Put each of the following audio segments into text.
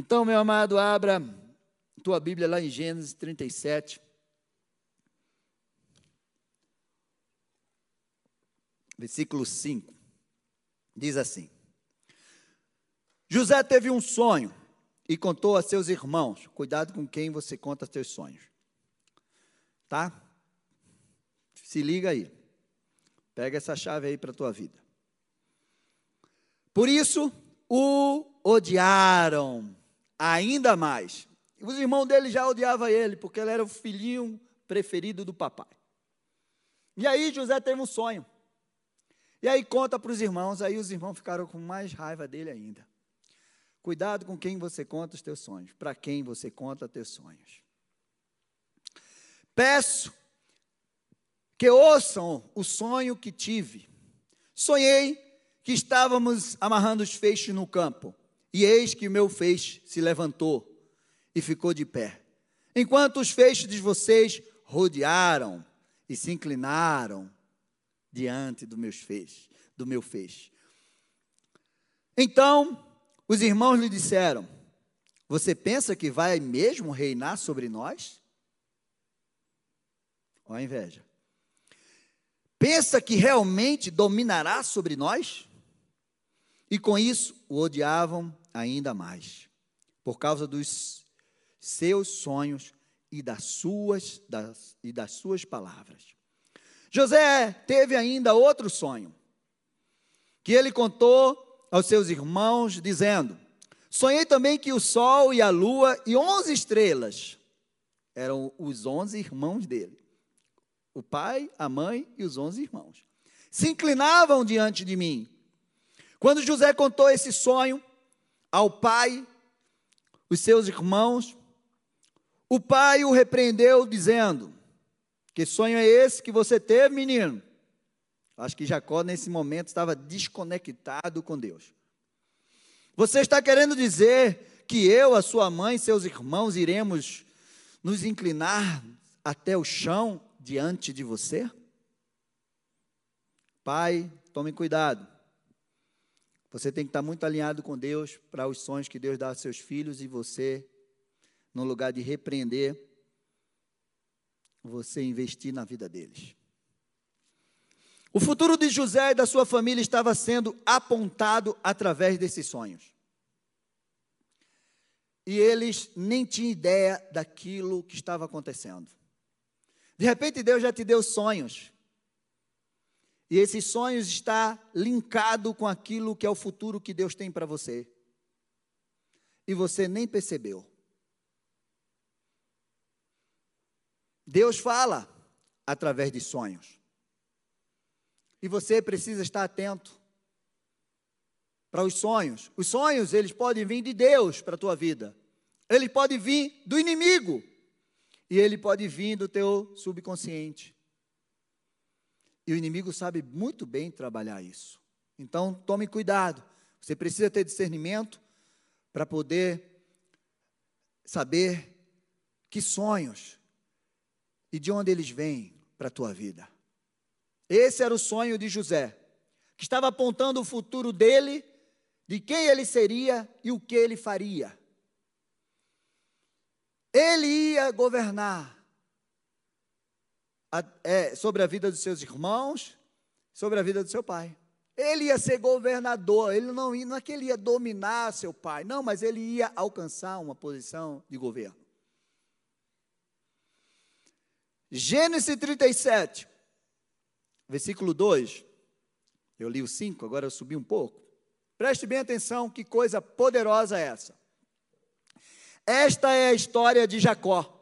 Então, meu amado, abra tua Bíblia lá em Gênesis 37. Versículo 5. Diz assim: José teve um sonho e contou a seus irmãos. Cuidado com quem você conta seus sonhos. Tá? Se liga aí. Pega essa chave aí para a tua vida. Por isso o odiaram ainda mais. Os irmãos dele já odiavam ele, porque ele era o filhinho preferido do papai. E aí José teve um sonho. E aí conta para os irmãos, aí os irmãos ficaram com mais raiva dele ainda. Cuidado com quem você conta os teus sonhos, para quem você conta os teus sonhos. Peço que ouçam o sonho que tive. Sonhei que estávamos amarrando os feixes no campo, e eis que o meu feixe se levantou e ficou de pé. Enquanto os feixes de vocês rodearam e se inclinaram diante do meus feixes, do meu feixe. Então, os irmãos lhe disseram: Você pensa que vai mesmo reinar sobre nós? Olha a inveja. Pensa que realmente dominará sobre nós? E com isso o odiavam ainda mais, por causa dos seus sonhos e das suas, das, e das suas palavras. José teve ainda outro sonho, que ele contou aos seus irmãos, dizendo: Sonhei também que o sol e a lua e onze estrelas eram os onze irmãos dele. O pai, a mãe e os onze irmãos. Se inclinavam diante de mim. Quando José contou esse sonho ao pai, os seus irmãos, o pai o repreendeu, dizendo: Que sonho é esse que você teve, menino? Acho que Jacó, nesse momento, estava desconectado com Deus. Você está querendo dizer que eu, a sua mãe, seus irmãos, iremos nos inclinar até o chão diante de você? Pai, tome cuidado. Você tem que estar muito alinhado com Deus para os sonhos que Deus dá aos seus filhos e você, no lugar de repreender, você investir na vida deles. O futuro de José e da sua família estava sendo apontado através desses sonhos. E eles nem tinham ideia daquilo que estava acontecendo. De repente Deus já te deu sonhos. E esses sonhos está linkado com aquilo que é o futuro que Deus tem para você. E você nem percebeu. Deus fala através de sonhos. E você precisa estar atento para os sonhos. Os sonhos, eles podem vir de Deus para a tua vida. Ele pode vir do inimigo. E ele pode vir do teu subconsciente. E o inimigo sabe muito bem trabalhar isso. Então, tome cuidado. Você precisa ter discernimento para poder saber que sonhos e de onde eles vêm para a tua vida. Esse era o sonho de José, que estava apontando o futuro dele, de quem ele seria e o que ele faria. Ele ia governar a, é, sobre a vida dos seus irmãos, sobre a vida do seu pai. Ele ia ser governador, ele não, ia, não é que ele ia dominar seu pai, não, mas ele ia alcançar uma posição de governo. Gênesis 37, versículo 2. Eu li o 5, agora eu subi um pouco. Preste bem atenção, que coisa poderosa é essa. Esta é a história de Jacó.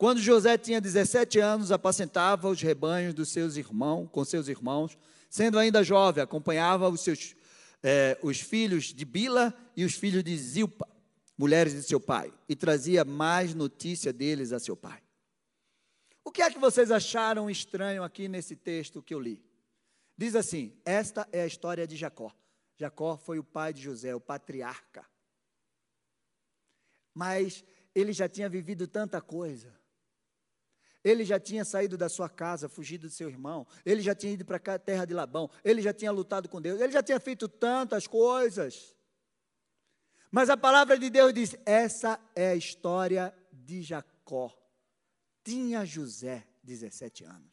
Quando José tinha 17 anos, apacentava os rebanhos dos seus irmãos, com seus irmãos, sendo ainda jovem, acompanhava os seus eh, os filhos de Bila e os filhos de Zilpa, mulheres de seu pai, e trazia mais notícia deles a seu pai. O que é que vocês acharam estranho aqui nesse texto que eu li? Diz assim: esta é a história de Jacó. Jacó foi o pai de José, o patriarca. Mas ele já tinha vivido tanta coisa. Ele já tinha saído da sua casa, fugido do seu irmão. Ele já tinha ido para a terra de Labão. Ele já tinha lutado com Deus. Ele já tinha feito tantas coisas. Mas a palavra de Deus diz: essa é a história de Jacó. Tinha José 17 anos.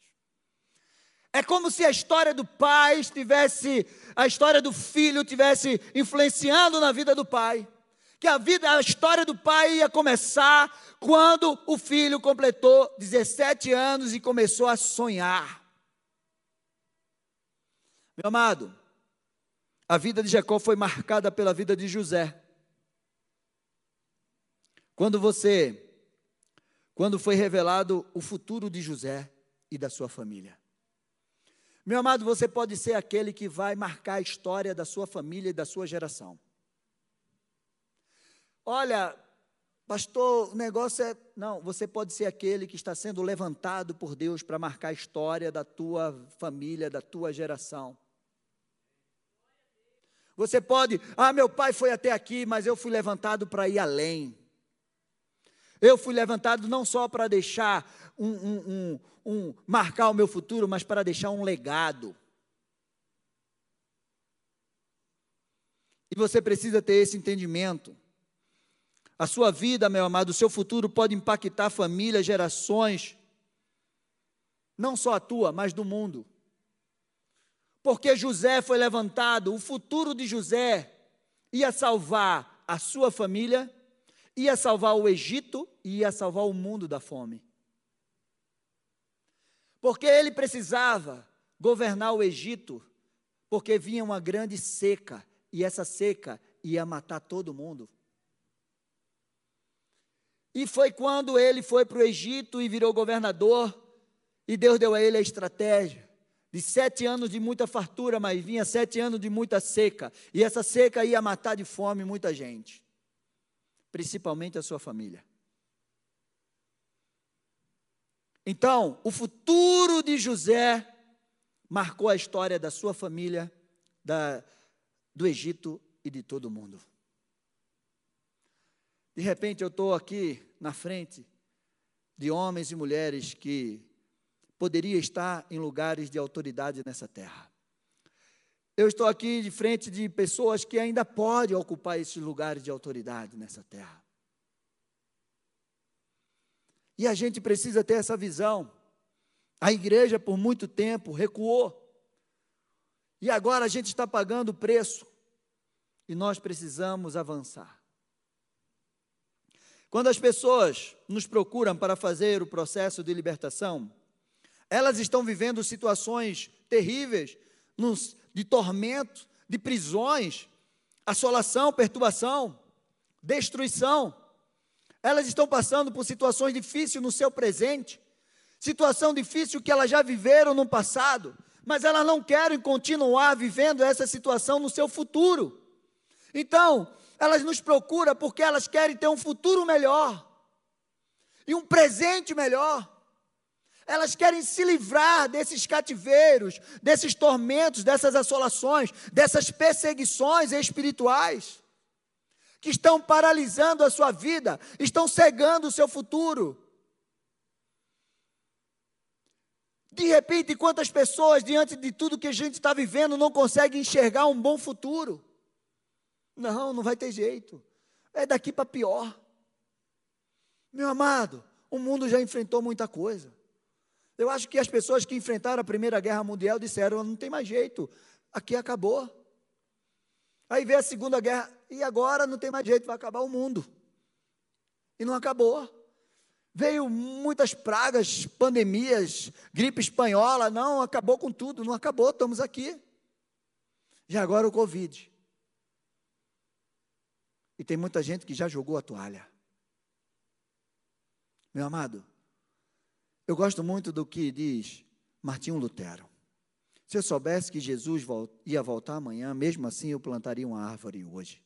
É como se a história do pai estivesse, a história do filho tivesse influenciando na vida do pai. Que a vida, a história do pai ia começar quando o filho completou 17 anos e começou a sonhar. Meu amado, a vida de Jacó foi marcada pela vida de José. Quando você, quando foi revelado o futuro de José e da sua família. Meu amado, você pode ser aquele que vai marcar a história da sua família e da sua geração. Olha, pastor, o negócio é. Não, você pode ser aquele que está sendo levantado por Deus para marcar a história da tua família, da tua geração. Você pode, ah, meu pai foi até aqui, mas eu fui levantado para ir além. Eu fui levantado não só para deixar um, um, um, um, marcar o meu futuro, mas para deixar um legado. E você precisa ter esse entendimento. A sua vida, meu amado, o seu futuro pode impactar famílias, gerações, não só a tua, mas do mundo. Porque José foi levantado, o futuro de José ia salvar a sua família, ia salvar o Egito e ia salvar o mundo da fome. Porque ele precisava governar o Egito, porque vinha uma grande seca, e essa seca ia matar todo mundo. E foi quando ele foi para o Egito e virou governador, e Deus deu a ele a estratégia de sete anos de muita fartura, mas vinha sete anos de muita seca, e essa seca ia matar de fome muita gente, principalmente a sua família. Então, o futuro de José marcou a história da sua família, da, do Egito e de todo mundo. De repente eu estou aqui na frente de homens e mulheres que poderia estar em lugares de autoridade nessa terra. Eu estou aqui de frente de pessoas que ainda podem ocupar esses lugares de autoridade nessa terra. E a gente precisa ter essa visão. A igreja, por muito tempo, recuou. E agora a gente está pagando o preço. E nós precisamos avançar. Quando as pessoas nos procuram para fazer o processo de libertação, elas estão vivendo situações terríveis, de tormento, de prisões, assolação, perturbação, destruição. Elas estão passando por situações difíceis no seu presente, situação difícil que elas já viveram no passado, mas elas não querem continuar vivendo essa situação no seu futuro. Então, elas nos procuram porque elas querem ter um futuro melhor e um presente melhor. Elas querem se livrar desses cativeiros, desses tormentos, dessas assolações, dessas perseguições espirituais que estão paralisando a sua vida, estão cegando o seu futuro. De repente, quantas pessoas, diante de tudo que a gente está vivendo, não conseguem enxergar um bom futuro? Não, não vai ter jeito. É daqui para pior. Meu amado, o mundo já enfrentou muita coisa. Eu acho que as pessoas que enfrentaram a Primeira Guerra Mundial disseram: não tem mais jeito, aqui acabou. Aí veio a Segunda Guerra, e agora não tem mais jeito, vai acabar o mundo. E não acabou. Veio muitas pragas, pandemias, gripe espanhola, não, acabou com tudo, não acabou, estamos aqui. E agora o Covid. E tem muita gente que já jogou a toalha. Meu amado, eu gosto muito do que diz Martinho Lutero. Se eu soubesse que Jesus ia voltar amanhã, mesmo assim eu plantaria uma árvore hoje.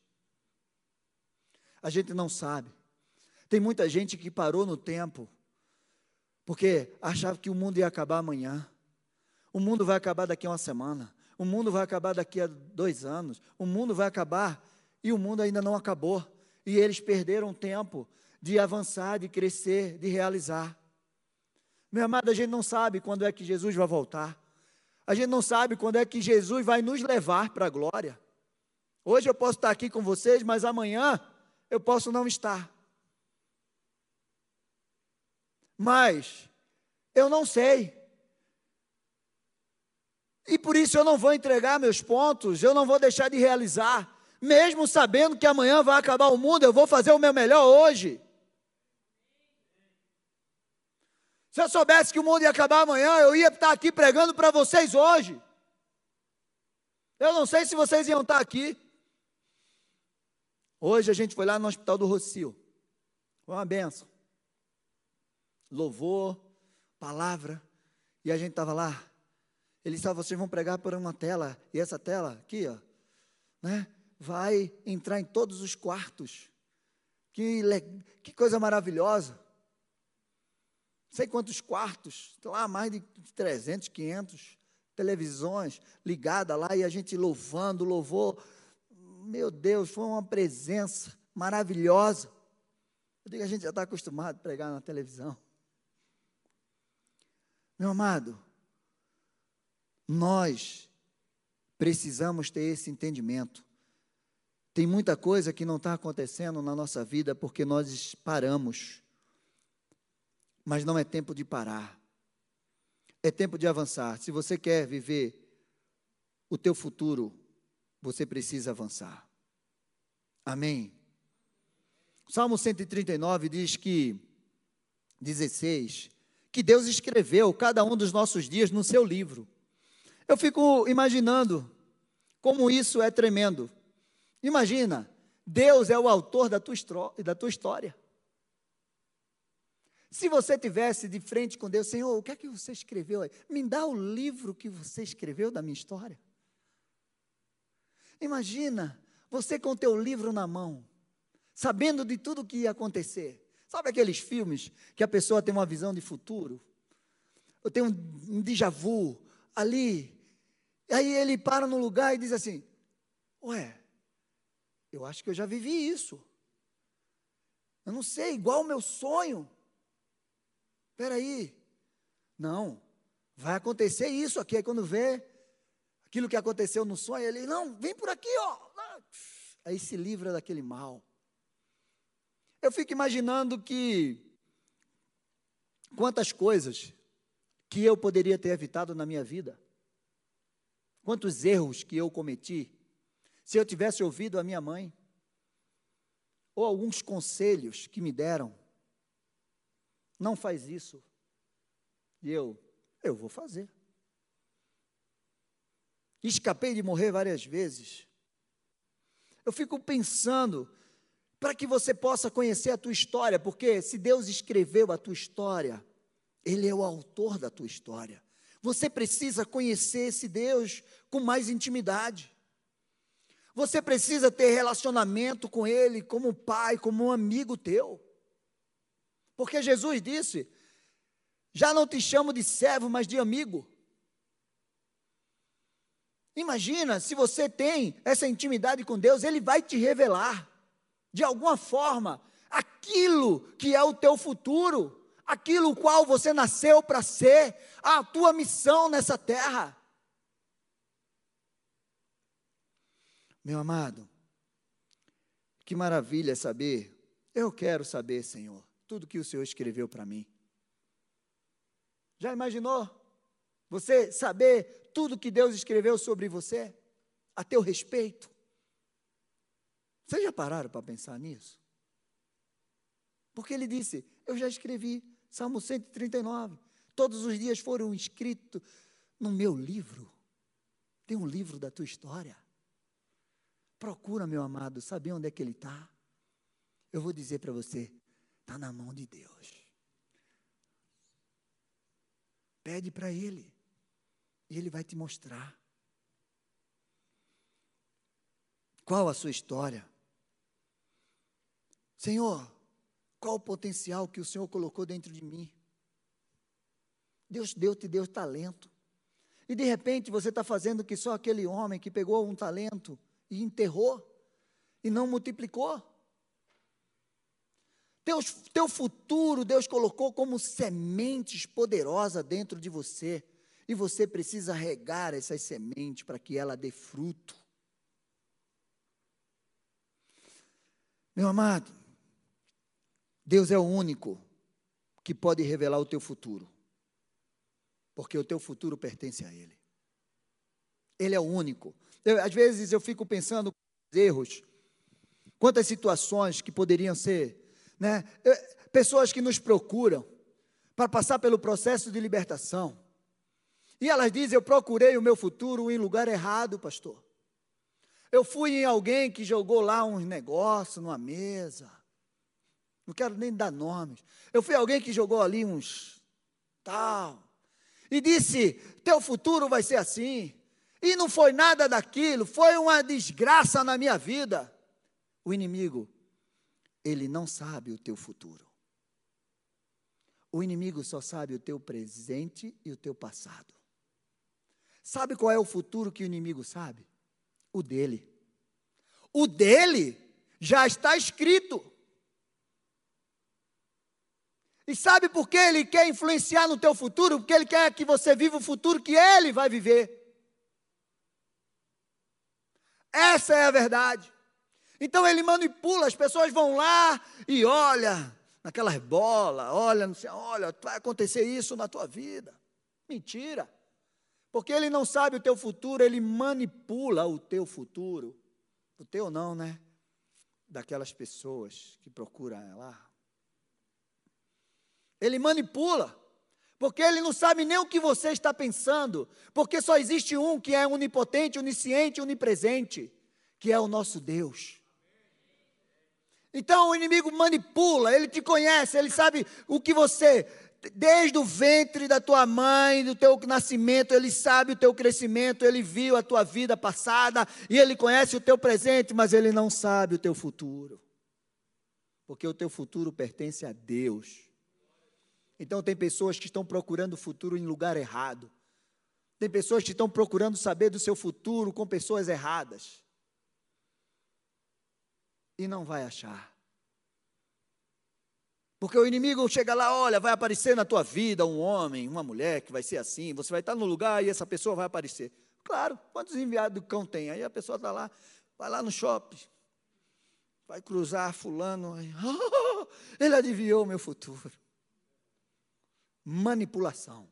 A gente não sabe. Tem muita gente que parou no tempo, porque achava que o mundo ia acabar amanhã. O mundo vai acabar daqui a uma semana. O mundo vai acabar daqui a dois anos. O mundo vai acabar e o mundo ainda não acabou. E eles perderam tempo de avançar, de crescer, de realizar. Meu amado, a gente não sabe quando é que Jesus vai voltar. A gente não sabe quando é que Jesus vai nos levar para a glória. Hoje eu posso estar aqui com vocês, mas amanhã eu posso não estar. Mas eu não sei. E por isso eu não vou entregar meus pontos, eu não vou deixar de realizar, mesmo sabendo que amanhã vai acabar o mundo, eu vou fazer o meu melhor hoje. Se eu soubesse que o mundo ia acabar amanhã, eu ia estar aqui pregando para vocês hoje. Eu não sei se vocês iam estar aqui. Hoje a gente foi lá no Hospital do Rocio. Foi uma benção. Louvor, palavra. E a gente estava lá. Ele disse: ah, vocês vão pregar por uma tela. E essa tela aqui, ó, né, vai entrar em todos os quartos. Que, que coisa maravilhosa. Sei quantos quartos, lá mais de 300, 500 televisões ligadas lá e a gente louvando, louvor. Meu Deus, foi uma presença maravilhosa. Eu digo, a gente já está acostumado a pregar na televisão. Meu amado, nós precisamos ter esse entendimento. Tem muita coisa que não está acontecendo na nossa vida porque nós paramos. Mas não é tempo de parar. É tempo de avançar. Se você quer viver o teu futuro, você precisa avançar. Amém. Salmo 139 diz que 16 que Deus escreveu cada um dos nossos dias no seu livro. Eu fico imaginando como isso é tremendo. Imagina, Deus é o autor da tua, da tua história. Se você tivesse de frente com Deus, Senhor, o que é que você escreveu aí? Me dá o livro que você escreveu da minha história. Imagina você com o teu livro na mão, sabendo de tudo o que ia acontecer. Sabe aqueles filmes que a pessoa tem uma visão de futuro? Eu tenho um, um déjà vu ali. Aí ele para no lugar e diz assim: Ué, eu acho que eu já vivi isso. Eu não sei, igual o meu sonho. Espera aí. Não, vai acontecer isso aqui. Aí quando vê aquilo que aconteceu no sonho, ele, não, vem por aqui, ó. Aí se livra daquele mal. Eu fico imaginando que quantas coisas que eu poderia ter evitado na minha vida. Quantos erros que eu cometi se eu tivesse ouvido a minha mãe ou alguns conselhos que me deram não faz isso. E eu, eu vou fazer. Escapei de morrer várias vezes. Eu fico pensando, para que você possa conhecer a tua história, porque se Deus escreveu a tua história, Ele é o autor da tua história. Você precisa conhecer esse Deus com mais intimidade. Você precisa ter relacionamento com Ele como pai, como um amigo teu. Porque Jesus disse: Já não te chamo de servo, mas de amigo. Imagina, se você tem essa intimidade com Deus, Ele vai te revelar, de alguma forma, aquilo que é o teu futuro, aquilo qual você nasceu para ser, a tua missão nessa terra. Meu amado, que maravilha saber, eu quero saber, Senhor, tudo que o Senhor escreveu para mim. Já imaginou? Você saber tudo que Deus escreveu sobre você, a teu respeito. Vocês já pararam para pensar nisso? Porque ele disse: Eu já escrevi, Salmo 139. Todos os dias foram escritos no meu livro. Tem um livro da tua história. Procura, meu amado, saber onde é que ele está. Eu vou dizer para você: Está na mão de Deus. Pede para Ele. E Ele vai te mostrar. Qual a sua história? Senhor, qual o potencial que o Senhor colocou dentro de mim? Deus deu, te deu talento. E de repente você está fazendo que só aquele homem que pegou um talento e enterrou e não multiplicou. Teu, teu futuro Deus colocou como sementes poderosas dentro de você. E você precisa regar essas sementes para que ela dê fruto. Meu amado, Deus é o único que pode revelar o teu futuro, porque o teu futuro pertence a Ele. Ele é o único. Eu, às vezes eu fico pensando erros, quantas situações que poderiam ser, né? Pessoas que nos procuram para passar pelo processo de libertação. E elas dizem: Eu procurei o meu futuro em lugar errado, pastor. Eu fui em alguém que jogou lá uns negócios numa mesa. Não quero nem dar nomes. Eu fui alguém que jogou ali uns tal. E disse: Teu futuro vai ser assim. E não foi nada daquilo, foi uma desgraça na minha vida. O inimigo, ele não sabe o teu futuro. O inimigo só sabe o teu presente e o teu passado. Sabe qual é o futuro que o inimigo sabe? O dele. O dele já está escrito. E sabe por que ele quer influenciar no teu futuro? Porque ele quer que você viva o futuro que ele vai viver. Essa é a verdade. Então ele manipula, as pessoas vão lá e olha naquelas bolas, olha, não sei, olha, vai acontecer isso na tua vida. Mentira. Porque ele não sabe o teu futuro, ele manipula o teu futuro. O teu não, né? Daquelas pessoas que procuram lá. Ele manipula. Porque ele não sabe nem o que você está pensando, porque só existe um que é onipotente, onisciente, onipresente, que é o nosso Deus. Então o inimigo manipula, ele te conhece, ele sabe o que você, desde o ventre da tua mãe, do teu nascimento, ele sabe o teu crescimento, ele viu a tua vida passada e ele conhece o teu presente, mas ele não sabe o teu futuro. Porque o teu futuro pertence a Deus. Então, tem pessoas que estão procurando o futuro em lugar errado. Tem pessoas que estão procurando saber do seu futuro com pessoas erradas. E não vai achar. Porque o inimigo chega lá, olha, vai aparecer na tua vida um homem, uma mulher que vai ser assim, você vai estar no lugar e essa pessoa vai aparecer. Claro, quantos enviados do cão tem? Aí a pessoa está lá, vai lá no shopping, vai cruzar fulano, aí, oh, ele adivinhou o meu futuro manipulação.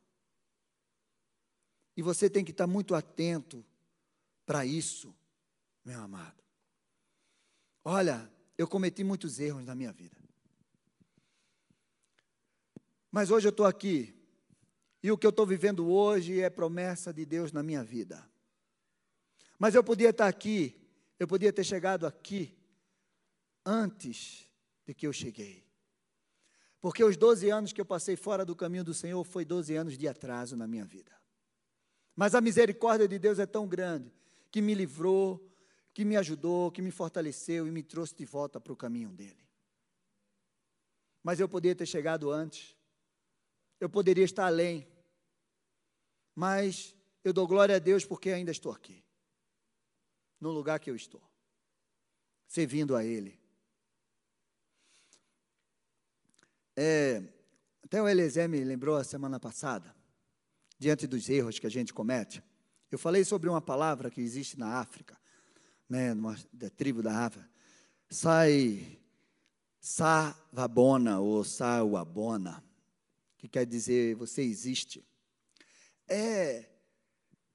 E você tem que estar muito atento para isso, meu amado. Olha, eu cometi muitos erros na minha vida. Mas hoje eu estou aqui. E o que eu estou vivendo hoje é promessa de Deus na minha vida. Mas eu podia estar aqui, eu podia ter chegado aqui antes de que eu cheguei. Porque os 12 anos que eu passei fora do caminho do Senhor foi 12 anos de atraso na minha vida. Mas a misericórdia de Deus é tão grande que me livrou, que me ajudou, que me fortaleceu e me trouxe de volta para o caminho dele. Mas eu poderia ter chegado antes, eu poderia estar além, mas eu dou glória a Deus porque ainda estou aqui, no lugar que eu estou, servindo a Ele. É, até o Eliezer me lembrou a semana passada, diante dos erros que a gente comete. Eu falei sobre uma palavra que existe na África, né, numa da tribo da África. Sai Savabona ou Sauabona, que quer dizer você existe. É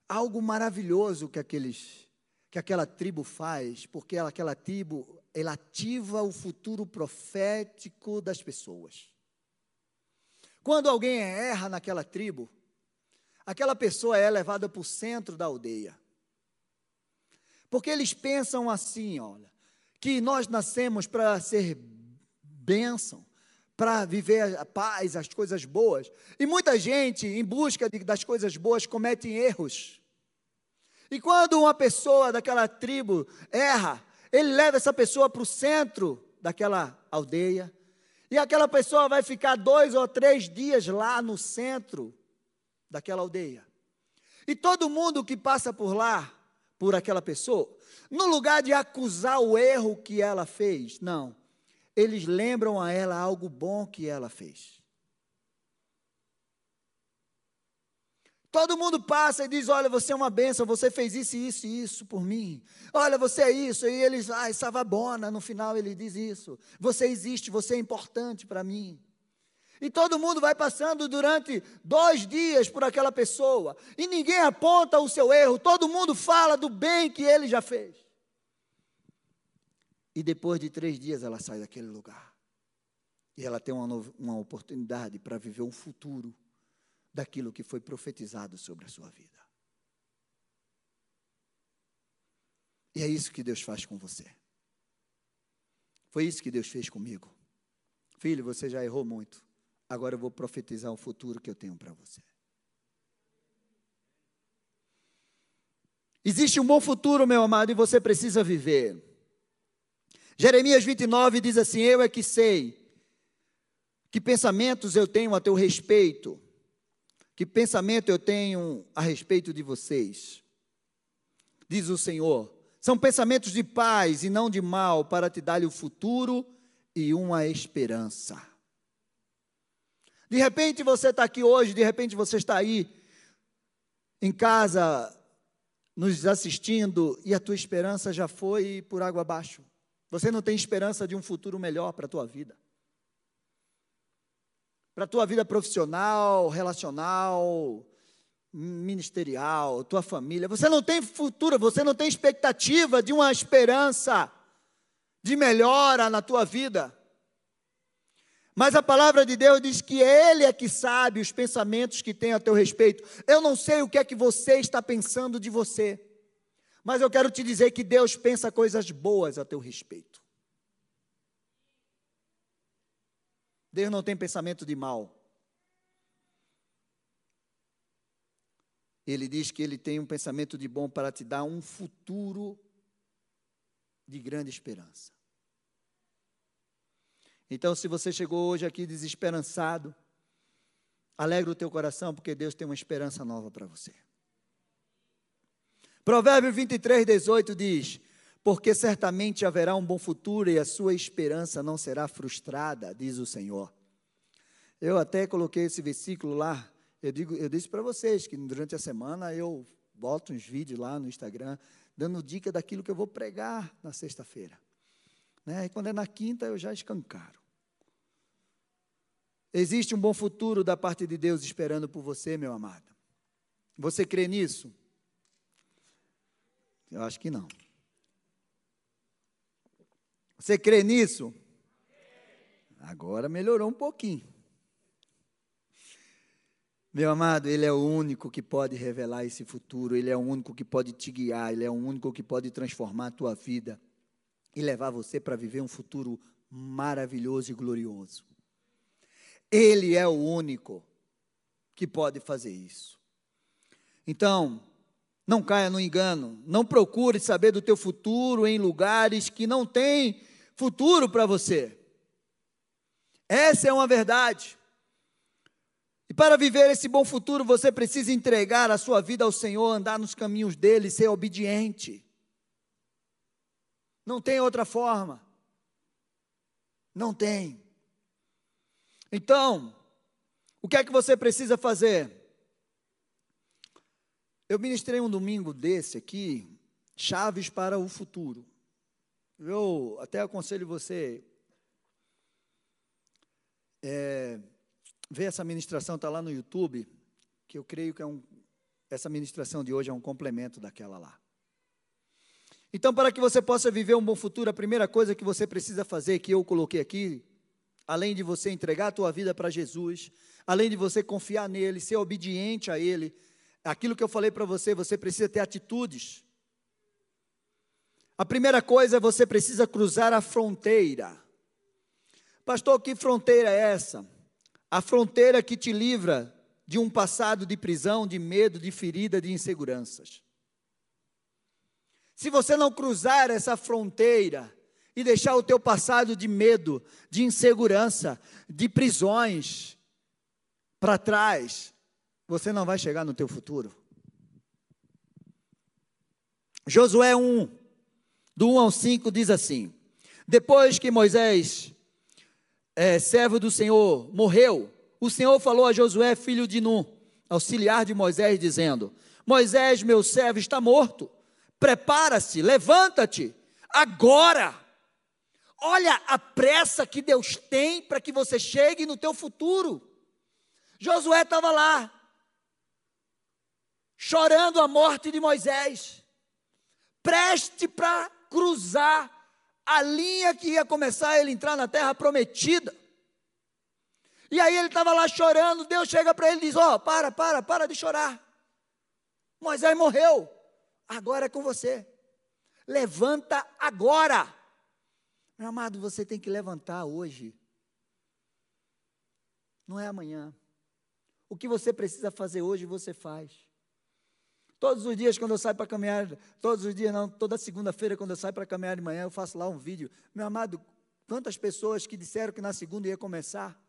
algo maravilhoso que aqueles que aquela tribo faz, porque aquela tribo ela ativa o futuro profético das pessoas. Quando alguém erra naquela tribo, aquela pessoa é levada para o centro da aldeia. Porque eles pensam assim, olha, que nós nascemos para ser bênção, para viver a paz, as coisas boas. E muita gente, em busca de, das coisas boas, comete erros. E quando uma pessoa daquela tribo erra, ele leva essa pessoa para o centro daquela aldeia, e aquela pessoa vai ficar dois ou três dias lá no centro daquela aldeia. E todo mundo que passa por lá, por aquela pessoa, no lugar de acusar o erro que ela fez, não. Eles lembram a ela algo bom que ela fez. Todo mundo passa e diz: Olha, você é uma benção, você fez isso, isso e isso por mim. Olha, você é isso. E eles, ai, savabona, no final ele diz isso. Você existe, você é importante para mim. E todo mundo vai passando durante dois dias por aquela pessoa. E ninguém aponta o seu erro, todo mundo fala do bem que ele já fez. E depois de três dias ela sai daquele lugar. E ela tem uma, uma oportunidade para viver um futuro daquilo que foi profetizado sobre a sua vida. E é isso que Deus faz com você. Foi isso que Deus fez comigo. Filho, você já errou muito. Agora eu vou profetizar o futuro que eu tenho para você. Existe um bom futuro, meu amado, e você precisa viver. Jeremias 29 diz assim: Eu é que sei que pensamentos eu tenho a teu respeito, que pensamento eu tenho a respeito de vocês? Diz o Senhor: são pensamentos de paz e não de mal, para te dar-lhe o futuro e uma esperança. De repente você está aqui hoje, de repente você está aí em casa nos assistindo e a tua esperança já foi por água abaixo. Você não tem esperança de um futuro melhor para a tua vida para a tua vida profissional, relacional, ministerial, tua família. Você não tem futuro, você não tem expectativa de uma esperança de melhora na tua vida. Mas a palavra de Deus diz que Ele é que sabe os pensamentos que tem a teu respeito. Eu não sei o que é que você está pensando de você, mas eu quero te dizer que Deus pensa coisas boas a teu respeito. Deus não tem pensamento de mal. Ele diz que ele tem um pensamento de bom para te dar um futuro de grande esperança. Então, se você chegou hoje aqui desesperançado, alegra o teu coração, porque Deus tem uma esperança nova para você. Provérbio 23, 18 diz: porque certamente haverá um bom futuro e a sua esperança não será frustrada, diz o Senhor. Eu até coloquei esse versículo lá. Eu, digo, eu disse para vocês que durante a semana eu boto uns vídeos lá no Instagram, dando dica daquilo que eu vou pregar na sexta-feira. Né? E quando é na quinta, eu já escancaro. Existe um bom futuro da parte de Deus esperando por você, meu amado. Você crê nisso? Eu acho que não. Você crê nisso? Agora melhorou um pouquinho. Meu amado, Ele é o único que pode revelar esse futuro, Ele é o único que pode te guiar, Ele é o único que pode transformar a tua vida e levar você para viver um futuro maravilhoso e glorioso. Ele é o único que pode fazer isso. Então, não caia no engano, não procure saber do teu futuro em lugares que não têm futuro para você. Essa é uma verdade. E para viver esse bom futuro, você precisa entregar a sua vida ao Senhor, andar nos caminhos dele, ser obediente. Não tem outra forma. Não tem. Então, o que é que você precisa fazer? Eu ministrei um domingo desse aqui, chaves para o futuro. Eu até aconselho você é, ver essa ministração, está lá no YouTube, que eu creio que é um, essa ministração de hoje é um complemento daquela lá. Então, para que você possa viver um bom futuro, a primeira coisa que você precisa fazer, que eu coloquei aqui, além de você entregar a tua vida para Jesus, além de você confiar nele, ser obediente a ele, aquilo que eu falei para você, você precisa ter atitudes. A primeira coisa, você precisa cruzar a fronteira. Pastor, que fronteira é essa? A fronteira que te livra de um passado de prisão, de medo, de ferida, de inseguranças. Se você não cruzar essa fronteira e deixar o teu passado de medo, de insegurança, de prisões para trás, você não vai chegar no teu futuro. Josué 1, do 1 ao 5, diz assim: Depois que Moisés, é, servo do Senhor, morreu, o Senhor falou a Josué, filho de Nun, auxiliar de Moisés, dizendo: Moisés, meu servo, está morto. Prepara-se, levanta-te, agora. Olha a pressa que Deus tem para que você chegue no teu futuro. Josué estava lá, chorando a morte de Moisés, preste para cruzar a linha que ia começar ele entrar na terra prometida. E aí ele estava lá chorando, Deus chega para ele e diz: Ó, oh, para, para, para de chorar. Moisés morreu, agora é com você. Levanta agora. Meu amado, você tem que levantar hoje. Não é amanhã. O que você precisa fazer hoje, você faz. Todos os dias, quando eu saio para caminhar, todos os dias, não, toda segunda-feira, quando eu saio para caminhar de manhã, eu faço lá um vídeo. Meu amado, quantas pessoas que disseram que na segunda ia começar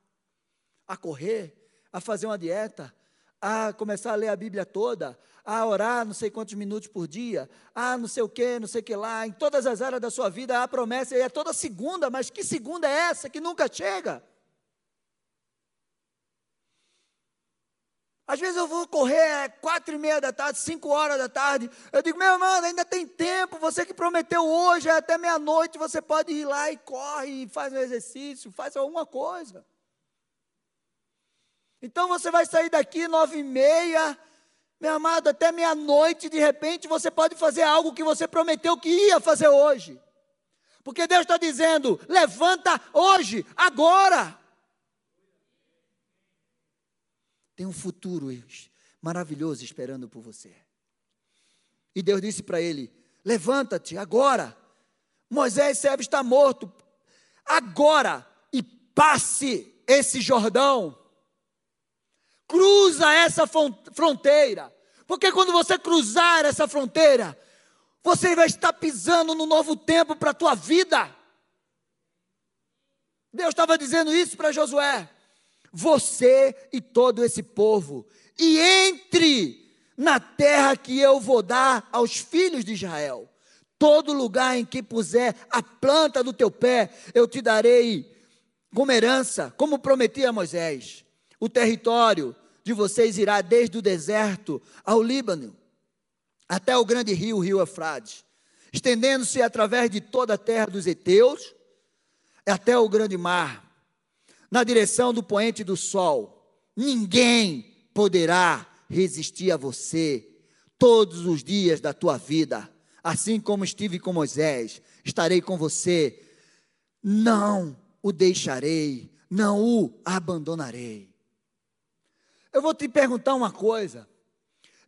a correr, a fazer uma dieta, a começar a ler a Bíblia toda, a orar não sei quantos minutos por dia, a não sei o que, não sei o que lá, em todas as áreas da sua vida há promessa, e é toda segunda, mas que segunda é essa que nunca chega? Às vezes eu vou correr quatro e meia da tarde, cinco horas da tarde. Eu digo, meu irmão, ainda tem tempo. Você que prometeu hoje, é até meia-noite, você pode ir lá e corre, e faz um exercício, faz alguma coisa. Então você vai sair daqui nove e meia, meu amado, até meia-noite, de repente você pode fazer algo que você prometeu que ia fazer hoje. Porque Deus está dizendo: levanta hoje, agora. Tem um futuro maravilhoso esperando por você. E Deus disse para ele: Levanta-te agora. Moisés servo está morto. Agora e passe esse Jordão. Cruza essa fronteira. Porque quando você cruzar essa fronteira, você vai estar pisando no novo tempo para a tua vida. Deus estava dizendo isso para Josué você e todo esse povo, e entre na terra que eu vou dar aos filhos de Israel. Todo lugar em que puser a planta do teu pé, eu te darei como herança, como prometi a Moisés. O território de vocês irá desde o deserto ao Líbano, até o grande rio, o rio Eufrates, estendendo-se através de toda a terra dos heteus, até o grande mar na direção do poente do sol. Ninguém poderá resistir a você todos os dias da tua vida. Assim como estive com Moisés, estarei com você. Não o deixarei, não o abandonarei. Eu vou te perguntar uma coisa.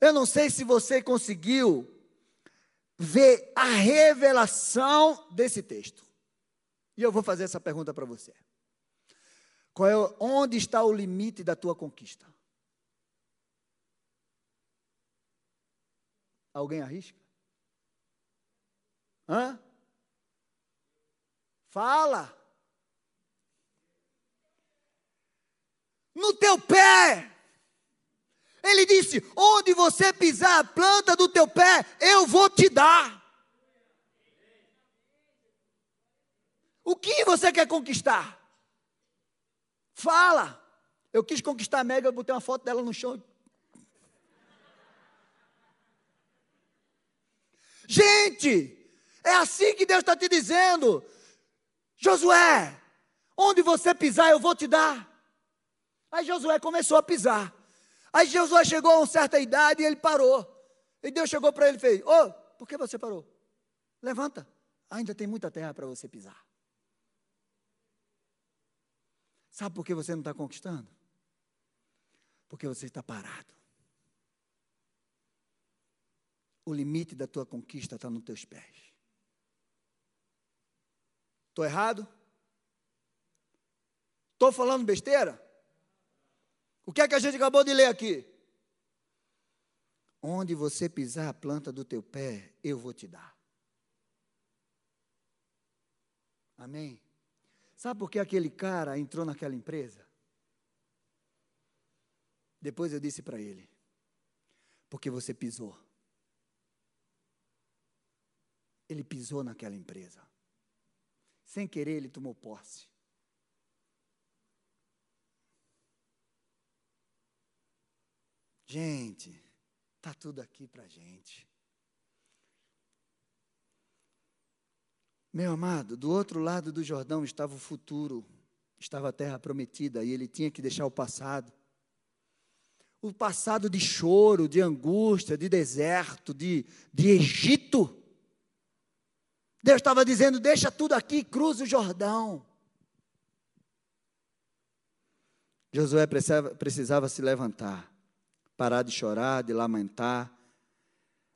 Eu não sei se você conseguiu ver a revelação desse texto. E eu vou fazer essa pergunta para você. Qual é, onde está o limite da tua conquista? Alguém arrisca? Hã? Fala. No teu pé. Ele disse: Onde você pisar a planta do teu pé, eu vou te dar. O que você quer conquistar? Fala. Eu quis conquistar a Mega, eu botei uma foto dela no chão. Gente, é assim que Deus está te dizendo. Josué, onde você pisar, eu vou te dar. Aí Josué começou a pisar. Aí Josué chegou a uma certa idade e ele parou. E Deus chegou para ele e fez: Ô, oh, por que você parou? Levanta, ainda tem muita terra para você pisar. Sabe por que você não está conquistando? Porque você está parado. O limite da tua conquista está nos teus pés. Estou errado? Estou falando besteira? O que é que a gente acabou de ler aqui? Onde você pisar a planta do teu pé, eu vou te dar. Amém? Sabe por que aquele cara entrou naquela empresa? Depois eu disse para ele: porque você pisou. Ele pisou naquela empresa. Sem querer, ele tomou posse. Gente, está tudo aqui para gente. Meu amado, do outro lado do Jordão estava o futuro, estava a terra prometida e ele tinha que deixar o passado. O passado de choro, de angústia, de deserto, de, de Egito. Deus estava dizendo: deixa tudo aqui, cruza o Jordão. Josué precisava, precisava se levantar, parar de chorar, de lamentar.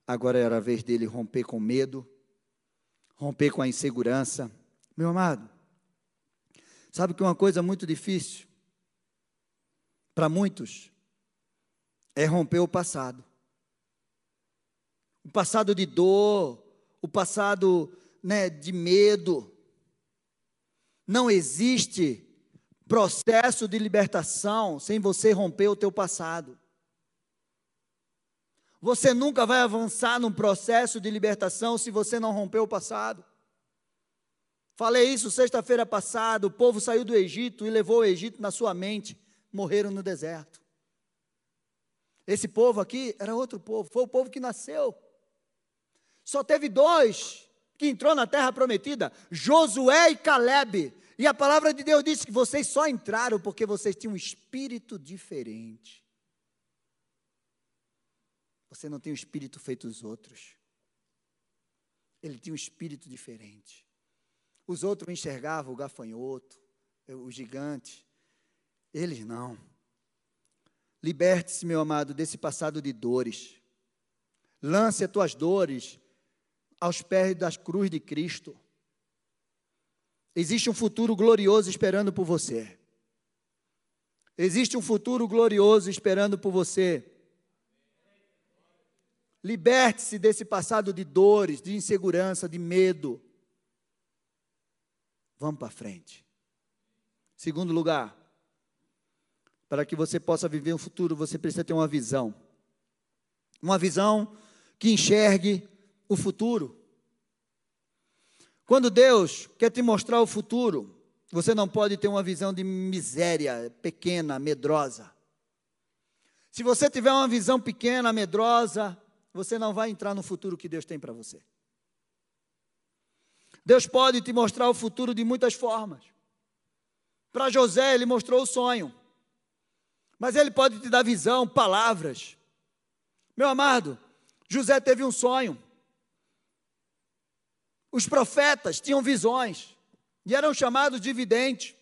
Agora era a vez dele romper com medo, romper com a insegurança. Meu amado, sabe que uma coisa muito difícil para muitos é romper o passado. O passado de dor, o passado né, de medo. Não existe processo de libertação sem você romper o teu passado. Você nunca vai avançar num processo de libertação se você não romper o passado. Falei isso sexta-feira passada. O povo saiu do Egito e levou o Egito na sua mente. Morreram no deserto. Esse povo aqui era outro povo. Foi o povo que nasceu. Só teve dois que entrou na terra prometida: Josué e Caleb. E a palavra de Deus disse que vocês só entraram porque vocês tinham um espírito diferente. Você não tem um espírito feito os outros. Ele tinha um espírito diferente. Os outros enxergavam o gafanhoto, o gigante. Eles não. Liberte-se, meu amado, desse passado de dores. Lance as tuas dores aos pés das cruz de Cristo. Existe um futuro glorioso esperando por você. Existe um futuro glorioso esperando por você. Liberte-se desse passado de dores, de insegurança, de medo. Vamos para frente. Segundo lugar, para que você possa viver um futuro, você precisa ter uma visão. Uma visão que enxergue o futuro. Quando Deus quer te mostrar o futuro, você não pode ter uma visão de miséria, pequena, medrosa. Se você tiver uma visão pequena, medrosa, você não vai entrar no futuro que Deus tem para você. Deus pode te mostrar o futuro de muitas formas. Para José, ele mostrou o sonho. Mas ele pode te dar visão, palavras. Meu amado, José teve um sonho. Os profetas tinham visões e eram chamados de videntes.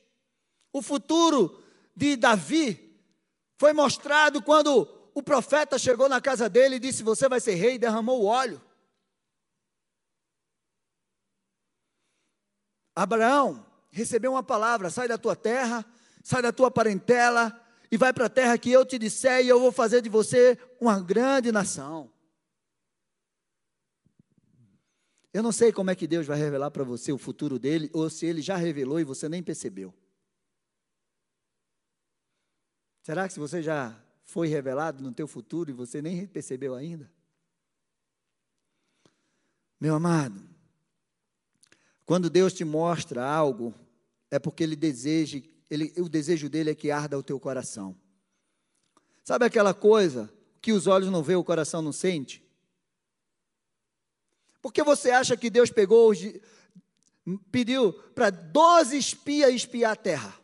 O futuro de Davi foi mostrado quando o profeta chegou na casa dele e disse: Você vai ser rei, e derramou o óleo. Abraão recebeu uma palavra: sai da tua terra, sai da tua parentela, e vai para a terra que eu te disser, e eu vou fazer de você uma grande nação. Eu não sei como é que Deus vai revelar para você o futuro dele, ou se ele já revelou e você nem percebeu. Será que se você já foi revelado no teu futuro e você nem percebeu ainda? Meu amado, quando Deus te mostra algo, é porque Ele deseja ele, o desejo dele é que arda o teu coração. Sabe aquela coisa que os olhos não vê, o coração não sente? Porque você acha que Deus pegou, pediu para 12 espias espiar a terra?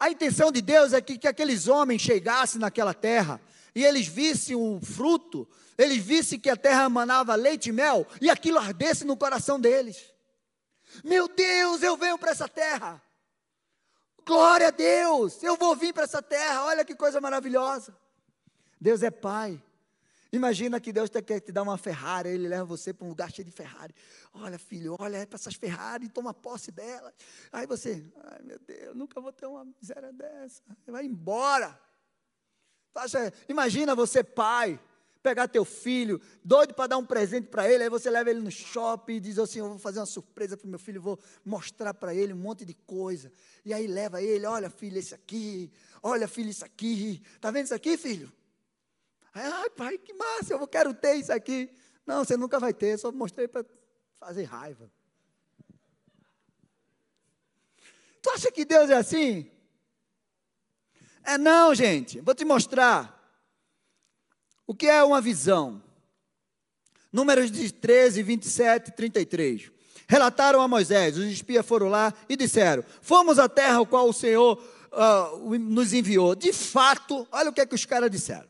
A intenção de Deus é que, que aqueles homens chegassem naquela terra e eles vissem o fruto, eles vissem que a terra manava leite e mel e aquilo ardesse no coração deles. Meu Deus, eu venho para essa terra. Glória a Deus, eu vou vir para essa terra, olha que coisa maravilhosa. Deus é Pai. Imagina que Deus quer te dar uma Ferrari, Ele leva você para um lugar cheio de Ferrari. Olha, filho, olha para essas Ferrari, toma posse delas. Aí você, ai meu Deus, nunca vou ter uma miséria dessa. Vai embora. Imagina você, pai, pegar teu filho, doido para dar um presente para ele, aí você leva ele no shopping e diz assim: Eu vou fazer uma surpresa para o meu filho, vou mostrar para ele um monte de coisa. E aí leva ele: Olha, filho, esse aqui, olha, filho, isso aqui. Está vendo isso aqui, filho? Ai, pai, que massa, eu quero ter isso aqui. Não, você nunca vai ter, só mostrei para fazer raiva. Tu acha que Deus é assim? É não, gente. Vou te mostrar. O que é uma visão? Números de 13, 27 e 33. Relataram a Moisés, os espias foram lá e disseram: Fomos à terra ao qual o Senhor uh, nos enviou. De fato, olha o que, é que os caras disseram.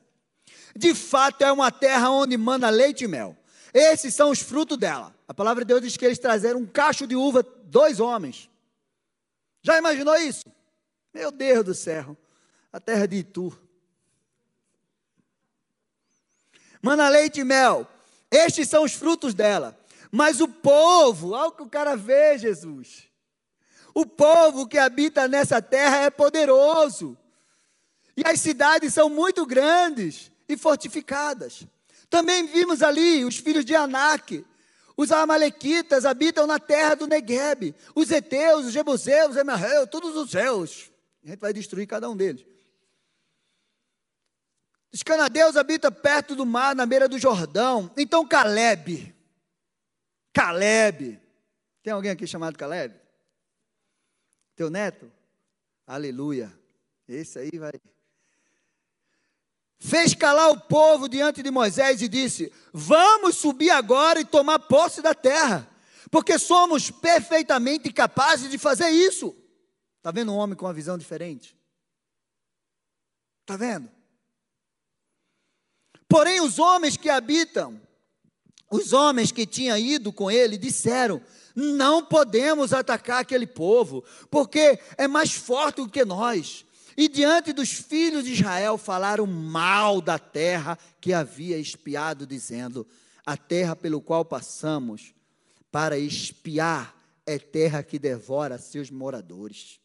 De fato, é uma terra onde manda leite e mel. Esses são os frutos dela. A palavra de Deus diz que eles trazeram um cacho de uva, dois homens. Já imaginou isso? Meu Deus do céu, a terra de Itu. Mana leite e mel. Estes são os frutos dela. Mas o povo, olha o que o cara vê, Jesus. O povo que habita nessa terra é poderoso. E as cidades são muito grandes e fortificadas. Também vimos ali os filhos de Anak. Os amalequitas habitam na terra do Negueb. Os heteus, os jebuseus, os emerreus, todos os céus. A gente vai destruir cada um deles. Os canadeus habitam perto do mar, na beira do Jordão. Então Caleb. Caleb. Tem alguém aqui chamado Caleb? Teu neto? Aleluia. Esse aí vai fez calar o povo diante de Moisés e disse: Vamos subir agora e tomar posse da terra, porque somos perfeitamente capazes de fazer isso. Está vendo um homem com uma visão diferente? Está vendo? Porém, os homens que habitam, os homens que tinham ido com ele, disseram: Não podemos atacar aquele povo, porque é mais forte do que nós. E diante dos filhos de Israel falaram mal da terra que havia espiado, dizendo: A terra pelo qual passamos para espiar é terra que devora seus moradores.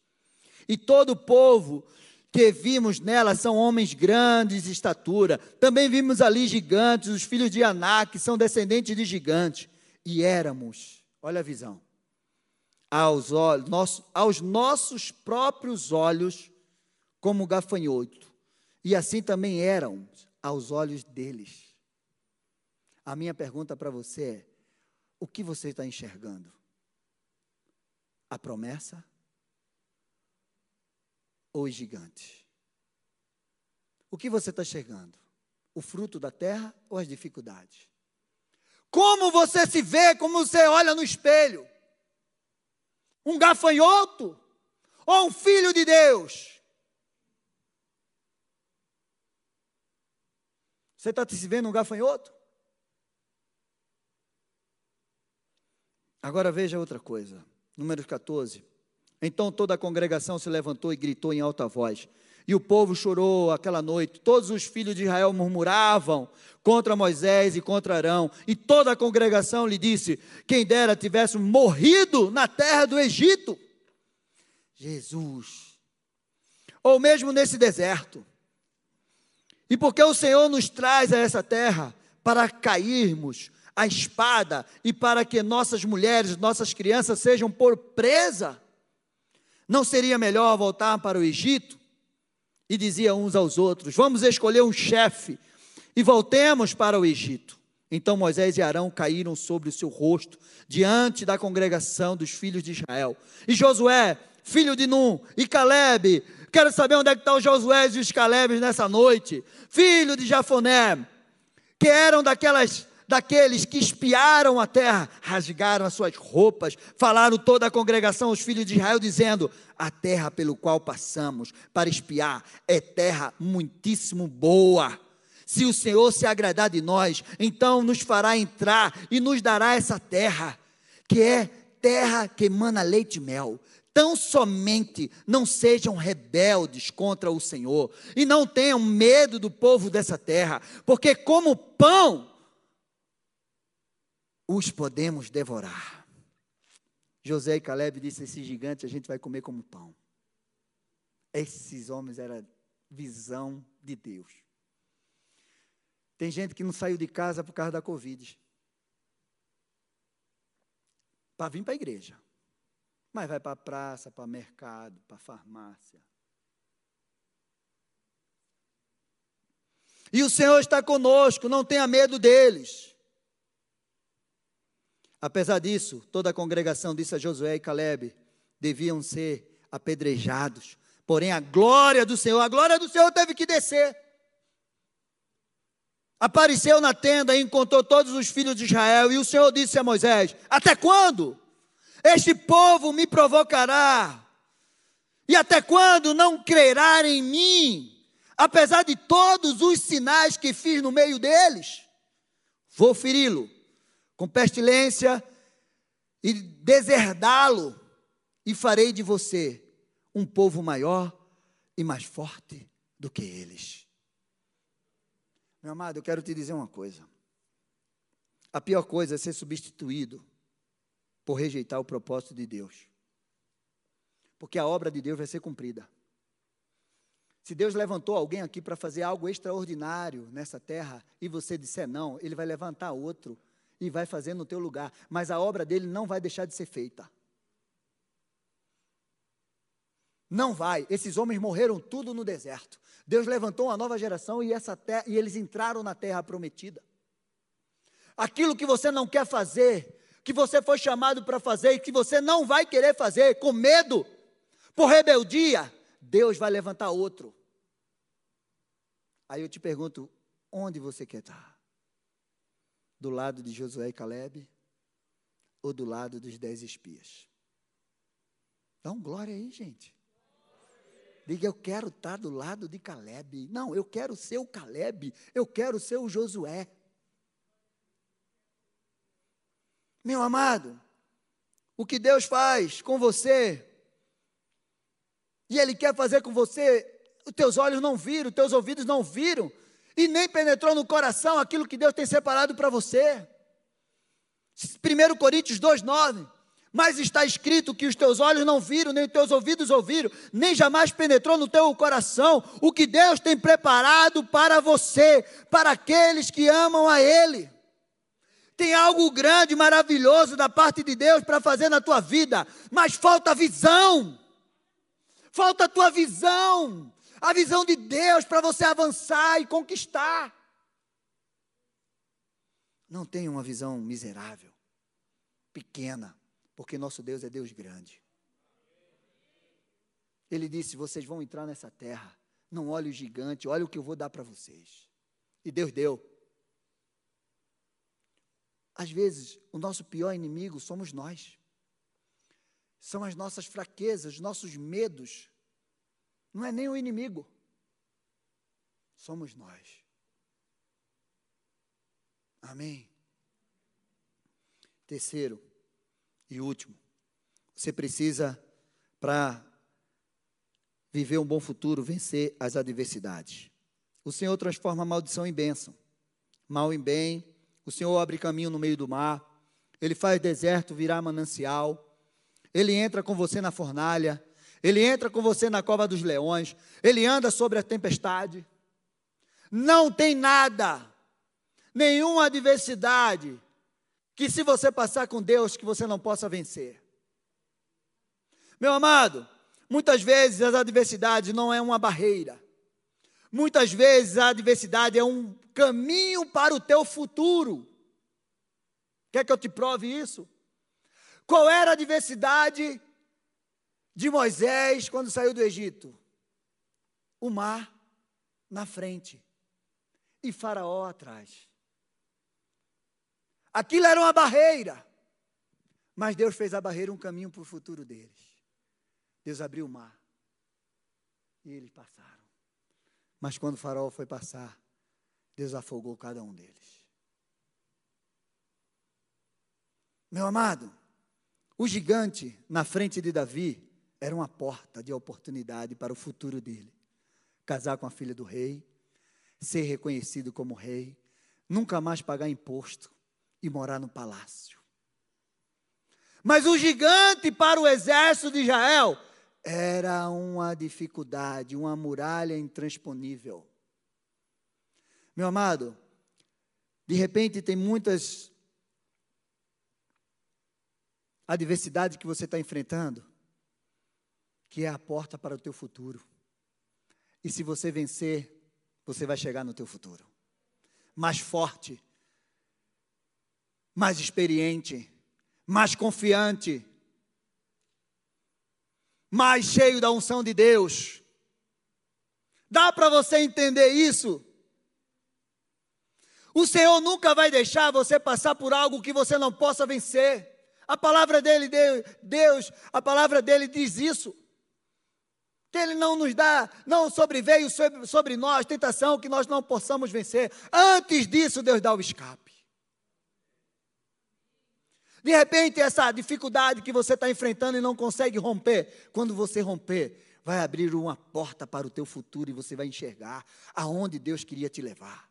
E todo o povo que vimos nela são homens grandes de estatura. Também vimos ali gigantes, os filhos de Anak, são descendentes de gigantes. E éramos, olha a visão, aos, olhos, aos nossos próprios olhos, como gafanhoto, e assim também eram aos olhos deles. A minha pergunta para você é: o que você está enxergando? A promessa ou os gigantes? O que você está enxergando? O fruto da terra ou as dificuldades? Como você se vê, como você olha no espelho? Um gafanhoto ou um filho de Deus? Você está se vendo um gafanhoto? Agora veja outra coisa. Número 14. Então toda a congregação se levantou e gritou em alta voz. E o povo chorou aquela noite. Todos os filhos de Israel murmuravam contra Moisés e contra Arão. E toda a congregação lhe disse: Quem dera tivesse morrido na terra do Egito. Jesus. Ou mesmo nesse deserto. E porque o Senhor nos traz a essa terra para cairmos a espada e para que nossas mulheres, nossas crianças sejam por presa, não seria melhor voltar para o Egito? E dizia uns aos outros: Vamos escolher um chefe e voltemos para o Egito. Então Moisés e Arão caíram sobre o seu rosto diante da congregação dos filhos de Israel. E Josué, filho de Num, e Caleb, Quero saber onde é que estão os Josué e os Calebes nessa noite. Filho de Jafoné, que eram daquelas daqueles que espiaram a terra, rasgaram as suas roupas, falaram toda a congregação, os filhos de Israel, dizendo: A terra pelo qual passamos para espiar é terra muitíssimo boa. Se o Senhor se agradar de nós, então nos fará entrar e nos dará essa terra, que é terra que emana leite e mel. Tão somente não sejam rebeldes contra o Senhor e não tenham medo do povo dessa terra, porque como pão os podemos devorar. José e Caleb disse: Esse gigante a gente vai comer como pão. Esses homens eram visão de Deus. Tem gente que não saiu de casa por causa da Covid. Para vir para a igreja mas vai para a praça, para o mercado, para a farmácia. E o Senhor está conosco, não tenha medo deles. Apesar disso, toda a congregação disse a Josué e Caleb: deviam ser apedrejados, Porém, a glória do Senhor, a glória do Senhor teve que descer. Apareceu na tenda e encontrou todos os filhos de Israel, e o Senhor disse a Moisés: Até quando? Este povo me provocará. E até quando não crerá em mim, apesar de todos os sinais que fiz no meio deles? Vou feri-lo com pestilência e deserdá-lo, e farei de você um povo maior e mais forte do que eles. Meu amado, eu quero te dizer uma coisa. A pior coisa é ser substituído por rejeitar o propósito de Deus. Porque a obra de Deus vai ser cumprida. Se Deus levantou alguém aqui para fazer algo extraordinário nessa terra e você disser não, ele vai levantar outro e vai fazer no teu lugar, mas a obra dele não vai deixar de ser feita. Não vai. Esses homens morreram tudo no deserto. Deus levantou uma nova geração e, essa terra, e eles entraram na terra prometida. Aquilo que você não quer fazer, que você foi chamado para fazer e que você não vai querer fazer com medo, por rebeldia, Deus vai levantar outro. Aí eu te pergunto, onde você quer estar? Do lado de Josué e Caleb ou do lado dos dez espias? Dá um glória aí, gente. Diga, eu quero estar do lado de Caleb. Não, eu quero ser o Caleb. Eu quero ser o Josué. Meu amado, o que Deus faz com você, e Ele quer fazer com você, os teus olhos não viram, os teus ouvidos não viram, e nem penetrou no coração aquilo que Deus tem separado para você. 1 Coríntios 2,9 mas está escrito que os teus olhos não viram, nem os teus ouvidos ouviram, nem jamais penetrou no teu coração o que Deus tem preparado para você, para aqueles que amam a Ele. Tem algo grande, maravilhoso da parte de Deus para fazer na tua vida, mas falta visão. Falta a tua visão, a visão de Deus para você avançar e conquistar. Não tenha uma visão miserável, pequena porque nosso Deus é Deus grande. Ele disse: vocês vão entrar nessa terra, não olhe o gigante, olhe o que eu vou dar para vocês. E Deus deu. Às vezes, o nosso pior inimigo somos nós. São as nossas fraquezas, os nossos medos. Não é nem o inimigo. Somos nós. Amém. Terceiro, e último, você precisa, para viver um bom futuro, vencer as adversidades. O Senhor transforma maldição em bênção, mal em bem. O Senhor abre caminho no meio do mar. Ele faz deserto virar manancial. Ele entra com você na fornalha. Ele entra com você na cova dos leões. Ele anda sobre a tempestade. Não tem nada, nenhuma adversidade que se você passar com Deus, que você não possa vencer. Meu amado, muitas vezes as adversidades não é uma barreira. Muitas vezes a adversidade é um caminho para o teu futuro. Quer que eu te prove isso? Qual era a adversidade de Moisés quando saiu do Egito? O mar na frente e Faraó atrás. Aquilo era uma barreira. Mas Deus fez a barreira um caminho para o futuro deles. Deus abriu o mar. E eles passaram. Mas quando o farol foi passar, Deus afogou cada um deles. Meu amado, o gigante na frente de Davi era uma porta de oportunidade para o futuro dele. Casar com a filha do rei, ser reconhecido como rei, nunca mais pagar imposto, e morar no palácio. Mas o gigante para o exército de Israel era uma dificuldade, uma muralha intransponível. Meu amado, de repente tem muitas adversidades que você está enfrentando, que é a porta para o teu futuro. E se você vencer, você vai chegar no teu futuro. Mais forte, mais experiente, mais confiante, mais cheio da unção de Deus. Dá para você entender isso? O Senhor nunca vai deixar você passar por algo que você não possa vencer. A palavra dele, Deus, a palavra dele diz isso. Que ele não nos dá, não sobreveio sobre, sobre nós tentação que nós não possamos vencer. Antes disso, Deus dá o escape. De repente, essa dificuldade que você está enfrentando e não consegue romper, quando você romper, vai abrir uma porta para o teu futuro e você vai enxergar aonde Deus queria te levar.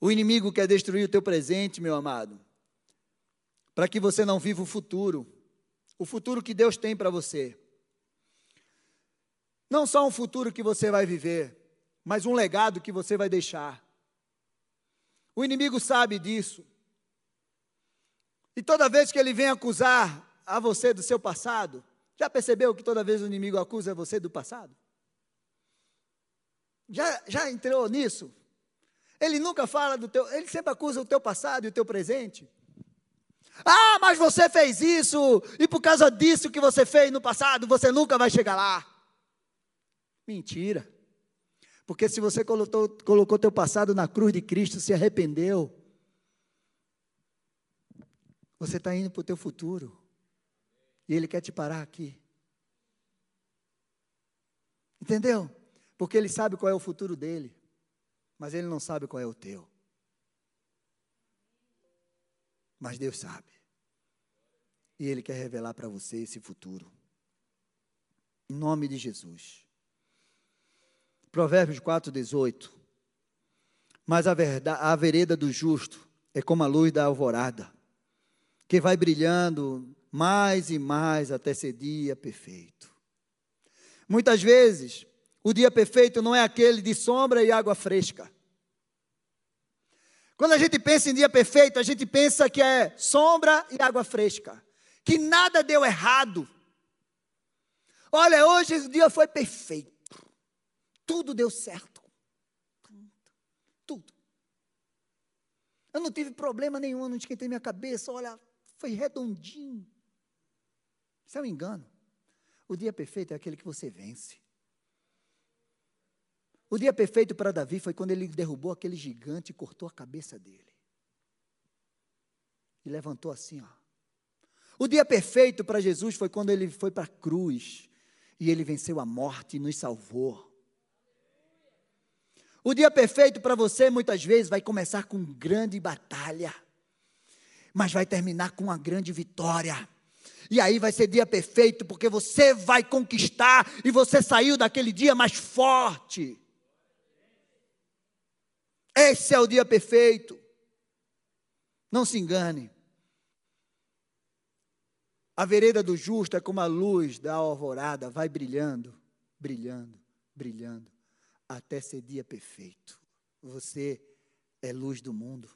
O inimigo quer destruir o teu presente, meu amado, para que você não viva o futuro, o futuro que Deus tem para você. Não só um futuro que você vai viver, mas um legado que você vai deixar. O inimigo sabe disso. E toda vez que ele vem acusar a você do seu passado, já percebeu que toda vez o inimigo acusa você do passado? Já, já entrou nisso? Ele nunca fala do teu, ele sempre acusa o teu passado e o teu presente. Ah, mas você fez isso, e por causa disso que você fez no passado, você nunca vai chegar lá. Mentira. Porque se você colocou, colocou teu passado na cruz de Cristo, se arrependeu, você está indo para o teu futuro. E Ele quer te parar aqui. Entendeu? Porque Ele sabe qual é o futuro dele, mas Ele não sabe qual é o teu. Mas Deus sabe. E Ele quer revelar para você esse futuro. Em nome de Jesus. Provérbios 4, 18. Mas a, verdade, a vereda do justo é como a luz da alvorada, que vai brilhando mais e mais até ser dia perfeito. Muitas vezes, o dia perfeito não é aquele de sombra e água fresca. Quando a gente pensa em dia perfeito, a gente pensa que é sombra e água fresca, que nada deu errado. Olha, hoje o dia foi perfeito. Tudo deu certo. Tudo. Eu não tive problema nenhum, não esquentei minha cabeça, olha, foi redondinho. Isso é um engano. O dia perfeito é aquele que você vence. O dia perfeito para Davi foi quando ele derrubou aquele gigante e cortou a cabeça dele. E levantou assim, ó. O dia perfeito para Jesus foi quando ele foi para a cruz e ele venceu a morte e nos salvou. O dia perfeito para você muitas vezes vai começar com grande batalha, mas vai terminar com uma grande vitória. E aí vai ser dia perfeito, porque você vai conquistar e você saiu daquele dia mais forte. Esse é o dia perfeito. Não se engane. A vereda do justo é como a luz da alvorada, vai brilhando, brilhando, brilhando até ser dia perfeito. Você é luz do mundo.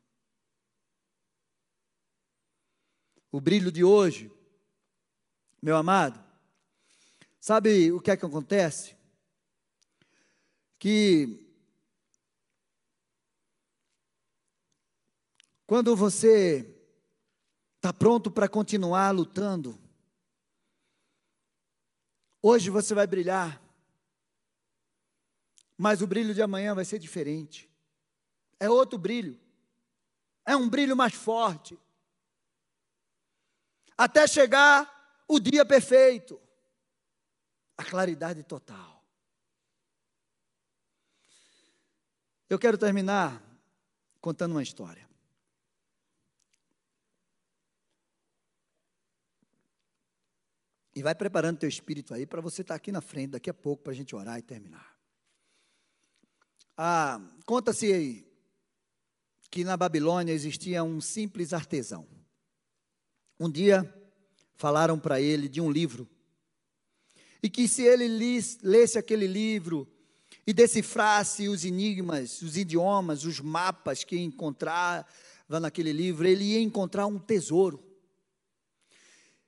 O brilho de hoje, meu amado, sabe o que é que acontece? Que quando você está pronto para continuar lutando, hoje você vai brilhar mas o brilho de amanhã vai ser diferente. É outro brilho. É um brilho mais forte. Até chegar o dia perfeito. A claridade total. Eu quero terminar contando uma história. E vai preparando teu espírito aí para você estar aqui na frente daqui a pouco para a gente orar e terminar. Ah, Conta-se que na Babilônia existia um simples artesão. Um dia falaram para ele de um livro e que se ele lesse aquele livro e decifrasse os enigmas, os idiomas, os mapas que encontrava naquele livro, ele ia encontrar um tesouro.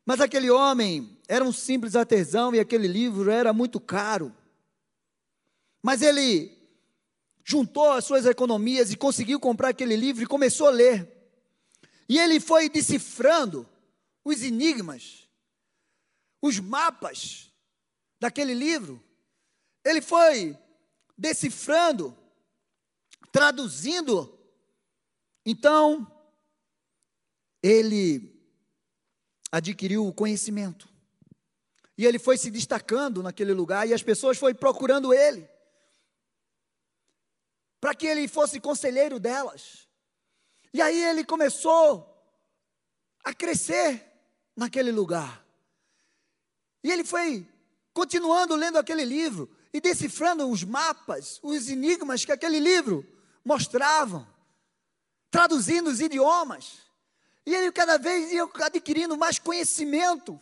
Mas aquele homem era um simples artesão e aquele livro era muito caro. Mas ele juntou as suas economias e conseguiu comprar aquele livro e começou a ler. E ele foi decifrando os enigmas, os mapas daquele livro. Ele foi decifrando, traduzindo. Então, ele adquiriu o conhecimento. E ele foi se destacando naquele lugar e as pessoas foram procurando ele. Para que ele fosse conselheiro delas. E aí ele começou a crescer naquele lugar. E ele foi continuando lendo aquele livro e decifrando os mapas, os enigmas que aquele livro mostravam, traduzindo os idiomas. E ele cada vez ia adquirindo mais conhecimento.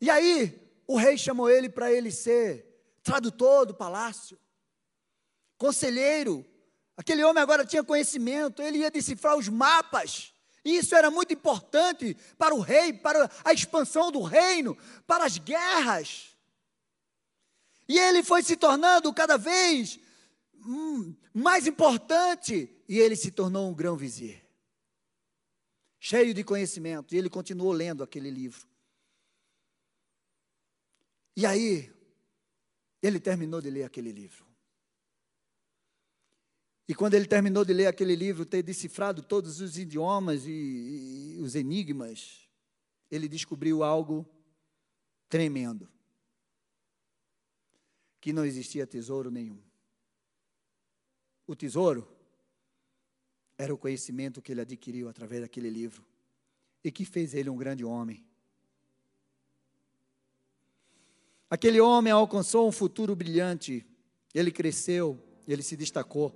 E aí, o rei chamou ele para ele ser tradutor do palácio, conselheiro. Aquele homem agora tinha conhecimento, ele ia decifrar os mapas. E isso era muito importante para o rei, para a expansão do reino, para as guerras. E ele foi se tornando cada vez hum, mais importante, e ele se tornou um grão-vizir cheio de conhecimento, e ele continuou lendo aquele livro. E aí, ele terminou de ler aquele livro. E quando ele terminou de ler aquele livro, ter decifrado todos os idiomas e, e os enigmas, ele descobriu algo tremendo: que não existia tesouro nenhum. O tesouro era o conhecimento que ele adquiriu através daquele livro e que fez ele um grande homem. Aquele homem alcançou um futuro brilhante, ele cresceu, ele se destacou,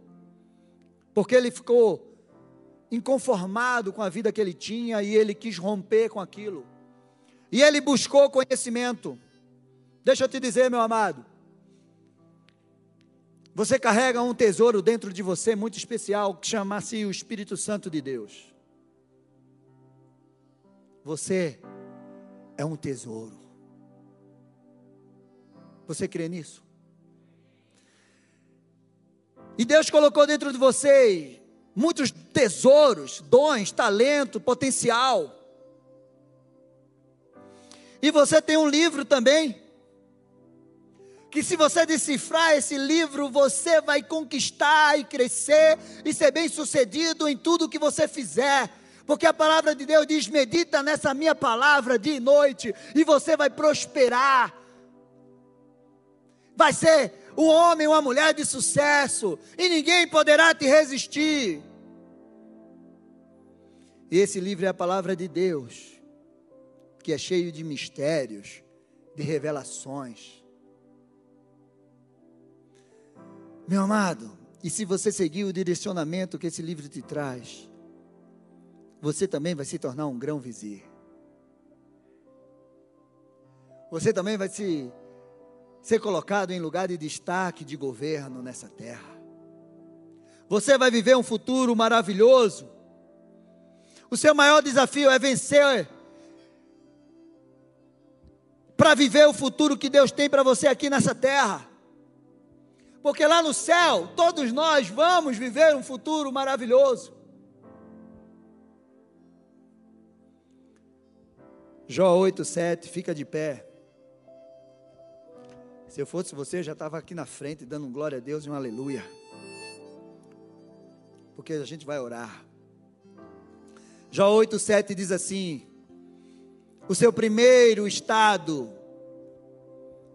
porque ele ficou inconformado com a vida que ele tinha e ele quis romper com aquilo. E ele buscou conhecimento. Deixa eu te dizer, meu amado, você carrega um tesouro dentro de você muito especial que chama-se o Espírito Santo de Deus. Você é um tesouro. Você crê nisso? E Deus colocou dentro de você muitos tesouros, dons, talento, potencial. E você tem um livro também que se você decifrar esse livro, você vai conquistar e crescer e ser bem sucedido em tudo que você fizer. Porque a palavra de Deus diz: medita nessa minha palavra dia e noite, e você vai prosperar. Vai ser um homem, uma mulher de sucesso, e ninguém poderá te resistir. E esse livro é a palavra de Deus, que é cheio de mistérios, de revelações. Meu amado, e se você seguir o direcionamento que esse livro te traz, você também vai se tornar um grão vizir. Você também vai se, ser colocado em lugar de destaque de governo nessa terra. Você vai viver um futuro maravilhoso. O seu maior desafio é vencer para viver o futuro que Deus tem para você aqui nessa terra porque lá no céu, todos nós vamos viver um futuro maravilhoso. Jó 8,7, fica de pé. Se eu fosse você, já estava aqui na frente, dando glória a Deus e um aleluia. Porque a gente vai orar. Jó 8,7 diz assim: O seu primeiro estado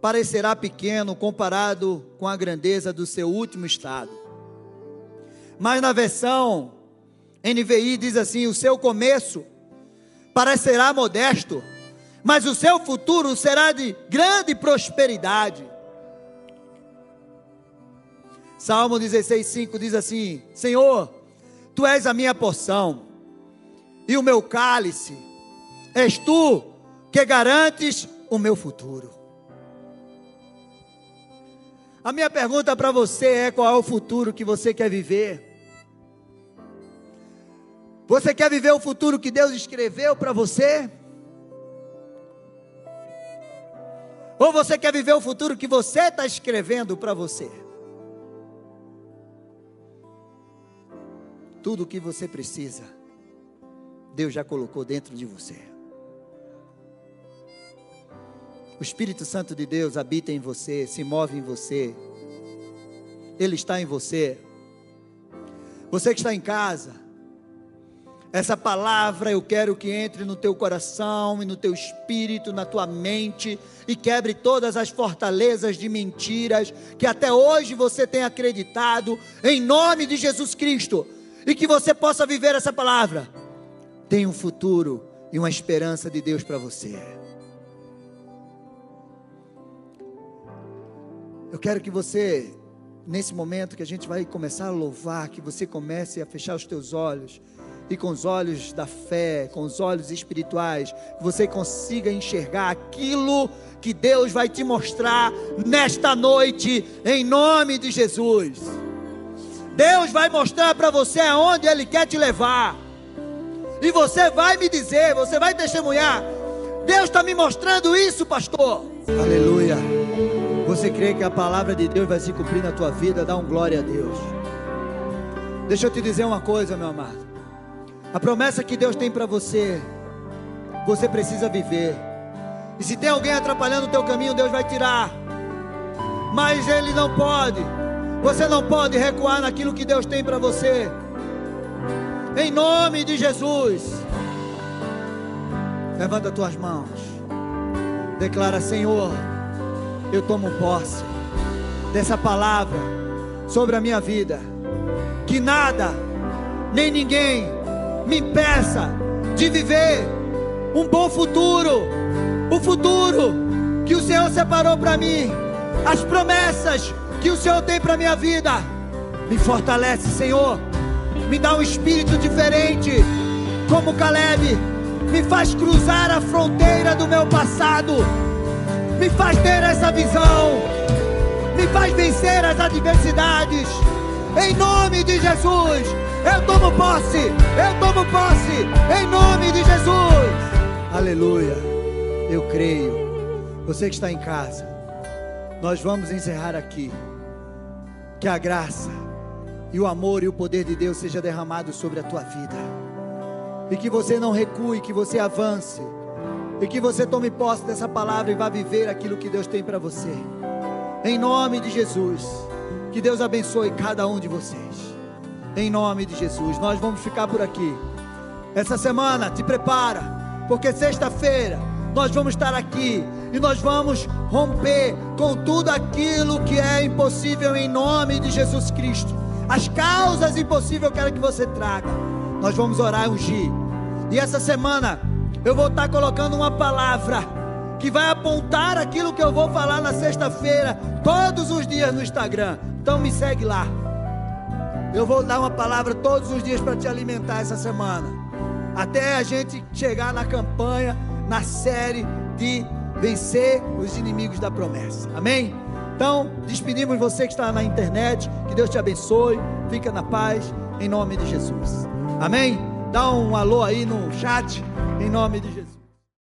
parecerá pequeno comparado com a grandeza do seu último estado. Mas na versão NVI diz assim: o seu começo parecerá modesto, mas o seu futuro será de grande prosperidade. Salmo 16,5 diz assim: Senhor, tu és a minha porção e o meu cálice, és tu que garantes o meu futuro. A minha pergunta para você é: qual é o futuro que você quer viver? Você quer viver o futuro que Deus escreveu para você? Ou você quer viver o futuro que você está escrevendo para você? Tudo o que você precisa, Deus já colocou dentro de você. O Espírito Santo de Deus habita em você, se move em você. Ele está em você. Você que está em casa, essa palavra eu quero que entre no teu coração e no teu espírito, na tua mente e quebre todas as fortalezas de mentiras que até hoje você tem acreditado, em nome de Jesus Cristo, e que você possa viver essa palavra. Tem um futuro e uma esperança de Deus para você. Eu quero que você, nesse momento que a gente vai começar a louvar, que você comece a fechar os teus olhos e com os olhos da fé, com os olhos espirituais, que você consiga enxergar aquilo que Deus vai te mostrar nesta noite, em nome de Jesus. Deus vai mostrar para você aonde Ele quer te levar, e você vai me dizer, você vai testemunhar. Deus está me mostrando isso, pastor. Aleluia. Você crê que a palavra de Deus vai se cumprir na tua vida? Dá um glória a Deus. Deixa eu te dizer uma coisa, meu amado. A promessa que Deus tem para você, você precisa viver. E se tem alguém atrapalhando o teu caminho, Deus vai tirar. Mas Ele não pode. Você não pode recuar naquilo que Deus tem para você. Em nome de Jesus. Levanta tuas mãos. Declara, Senhor eu tomo posse dessa palavra sobre a minha vida. Que nada, nem ninguém me impeça de viver um bom futuro, o futuro que o Senhor separou para mim, as promessas que o Senhor tem para minha vida. Me fortalece, Senhor. Me dá um espírito diferente, como Caleb. Me faz cruzar a fronteira do meu passado me faz ter essa visão, me faz vencer as adversidades. Em nome de Jesus, eu tomo posse, eu tomo posse, em nome de Jesus. Aleluia, eu creio. Você que está em casa, nós vamos encerrar aqui. Que a graça e o amor e o poder de Deus seja derramado sobre a tua vida. E que você não recue, que você avance e que você tome posse dessa palavra e vá viver aquilo que Deus tem para você. Em nome de Jesus. Que Deus abençoe cada um de vocês. Em nome de Jesus. Nós vamos ficar por aqui. Essa semana, te prepara, porque sexta-feira nós vamos estar aqui e nós vamos romper com tudo aquilo que é impossível em nome de Jesus Cristo. As causas impossíveis eu quero que você traga. Nós vamos orar e ungir. E essa semana eu vou estar colocando uma palavra que vai apontar aquilo que eu vou falar na sexta-feira, todos os dias no Instagram. Então me segue lá. Eu vou dar uma palavra todos os dias para te alimentar essa semana. Até a gente chegar na campanha, na série de vencer os inimigos da promessa. Amém? Então, despedimos você que está na internet. Que Deus te abençoe. Fica na paz, em nome de Jesus. Amém? Dá um alô aí no chat, em nome de Jesus.